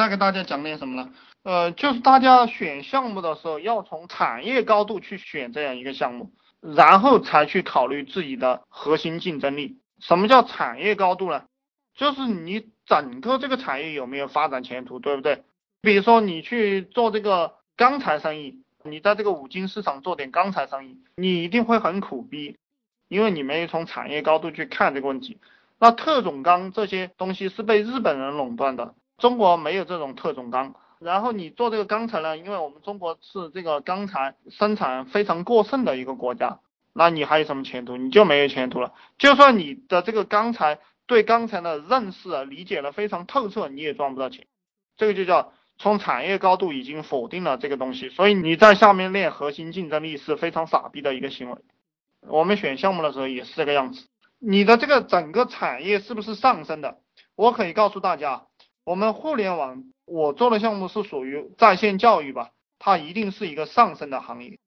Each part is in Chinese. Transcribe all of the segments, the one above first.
再给大家讲点什么呢？呃，就是大家选项目的时候，要从产业高度去选这样一个项目，然后才去考虑自己的核心竞争力。什么叫产业高度呢？就是你整个这个产业有没有发展前途，对不对？比如说你去做这个钢材生意，你在这个五金市场做点钢材生意，你一定会很苦逼，因为你没有从产业高度去看这个问题。那特种钢这些东西是被日本人垄断的，中国没有这种特种钢。然后你做这个钢材呢，因为我们中国是这个钢材生产非常过剩的一个国家，那你还有什么前途？你就没有前途了。就算你的这个钢材对钢材的认识啊理解的非常透彻，你也赚不到钱。这个就叫从产业高度已经否定了这个东西，所以你在下面练核心竞争力是非常傻逼的一个行为。我们选项目的时候也是这个样子，你的这个整个产业是不是上升的？我可以告诉大家，我们互联网。我做的项目是属于在线教育吧，它一定是一个上升的行业，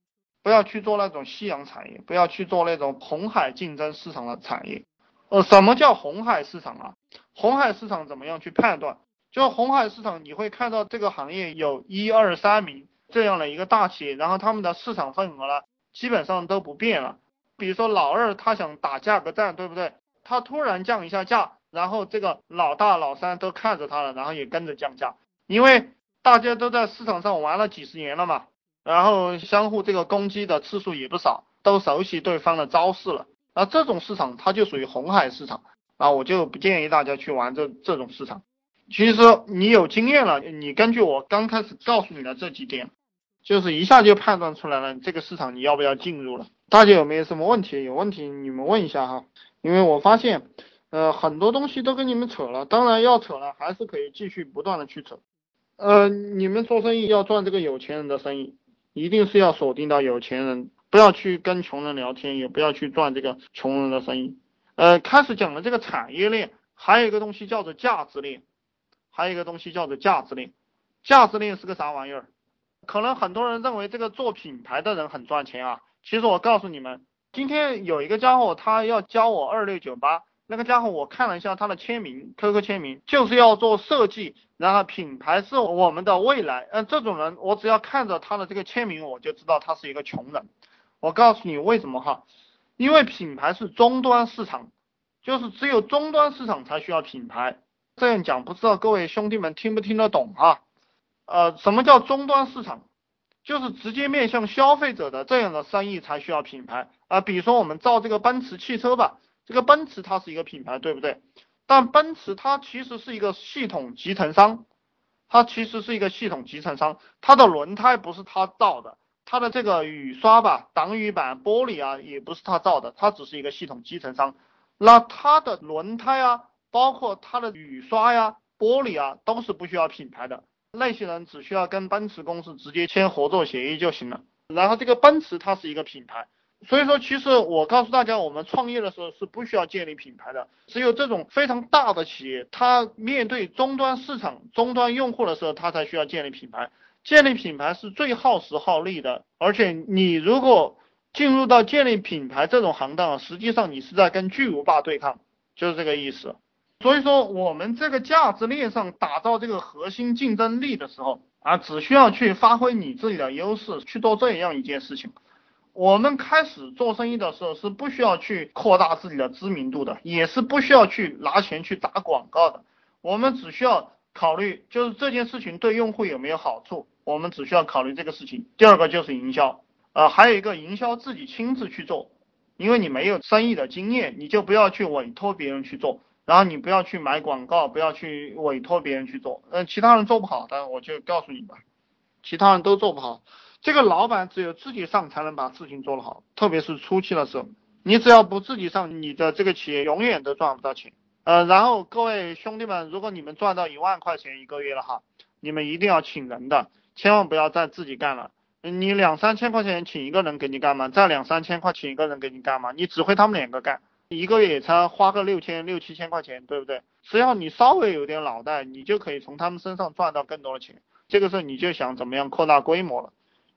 不要去做那种夕阳产业，不要去做那种红海竞争市场的产业。呃，什么叫红海市场啊？红海市场怎么样去判断？就红海市场，你会看到这个行业有一二三名这样的一个大企业，然后他们的市场份额呢，基本上都不变了。比如说老二他想打价格战，对不对？他突然降一下价，然后这个老大老三都看着他了，然后也跟着降价。因为大家都在市场上玩了几十年了嘛，然后相互这个攻击的次数也不少，都熟悉对方的招式了。那这种市场它就属于红海市场啊，我就不建议大家去玩这这种市场。其实你有经验了，你根据我刚开始告诉你的这几点，就是一下就判断出来了这个市场你要不要进入了。大家有没有什么问题？有问题你们问一下哈，因为我发现呃很多东西都跟你们扯了，当然要扯了还是可以继续不断的去扯。呃，你们做生意要赚这个有钱人的生意，一定是要锁定到有钱人，不要去跟穷人聊天，也不要去赚这个穷人的生意。呃，开始讲的这个产业链，还有一个东西叫做价值链，还有一个东西叫做价值链。价值链是个啥玩意儿？可能很多人认为这个做品牌的人很赚钱啊，其实我告诉你们，今天有一个家伙他要教我二六九八。那个家伙，我看了一下他的签名，QQ 签名就是要做设计，然后品牌是我们的未来。嗯，这种人，我只要看着他的这个签名，我就知道他是一个穷人。我告诉你为什么哈？因为品牌是终端市场，就是只有终端市场才需要品牌。这样讲，不知道各位兄弟们听不听得懂哈？呃，什么叫终端市场？就是直接面向消费者的这样的生意才需要品牌啊。比如说我们造这个奔驰汽车吧。这个奔驰它是一个品牌，对不对？但奔驰它其实是一个系统集成商，它其实是一个系统集成商，它的轮胎不是它造的，它的这个雨刷吧、挡雨板、玻璃啊，也不是它造的，它只是一个系统集成商。那它的轮胎啊，包括它的雨刷呀、玻璃啊，都是不需要品牌的，那些人只需要跟奔驰公司直接签合作协议就行了。然后这个奔驰它是一个品牌。所以说，其实我告诉大家，我们创业的时候是不需要建立品牌的。只有这种非常大的企业，它面对终端市场、终端用户的时候，它才需要建立品牌。建立品牌是最耗时耗力的，而且你如果进入到建立品牌这种行当，实际上你是在跟巨无霸对抗，就是这个意思。所以说，我们这个价值链上打造这个核心竞争力的时候啊，只需要去发挥你自己的优势，去做这样一件事情。我们开始做生意的时候是不需要去扩大自己的知名度的，也是不需要去拿钱去打广告的。我们只需要考虑就是这件事情对用户有没有好处，我们只需要考虑这个事情。第二个就是营销，呃，还有一个营销自己亲自去做，因为你没有生意的经验，你就不要去委托别人去做，然后你不要去买广告，不要去委托别人去做，嗯，其他人做不好的我就告诉你吧，其他人都做不好。这个老板只有自己上才能把事情做得好，特别是初期的时候，你只要不自己上，你的这个企业永远都赚不到钱。呃，然后各位兄弟们，如果你们赚到一万块钱一个月了哈，你们一定要请人的，千万不要再自己干了。你两三千块钱请一个人给你干嘛？再两三千块请一个人给你干嘛？你指挥他们两个干，一个月也才花个六千六七千块钱，对不对？只要你稍微有点脑袋，你就可以从他们身上赚到更多的钱。这个时候你就想怎么样扩大规模了。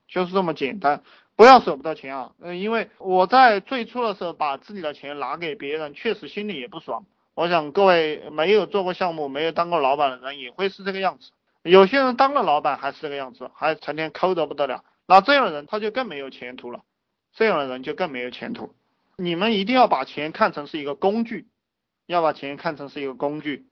就是这么简单，不要舍不得钱啊，嗯，因为我在最初的时候把自己的钱拿给别人，确实心里也不爽。我想各位没有做过项目、没有当过老板的人也会是这个样子，有些人当了老板还是这个样子，还成天抠得不得了，那这样的人他就更没有前途了，这样的人就更没有前途。你们一定要把钱看成是一个工具，要把钱看成是一个工具。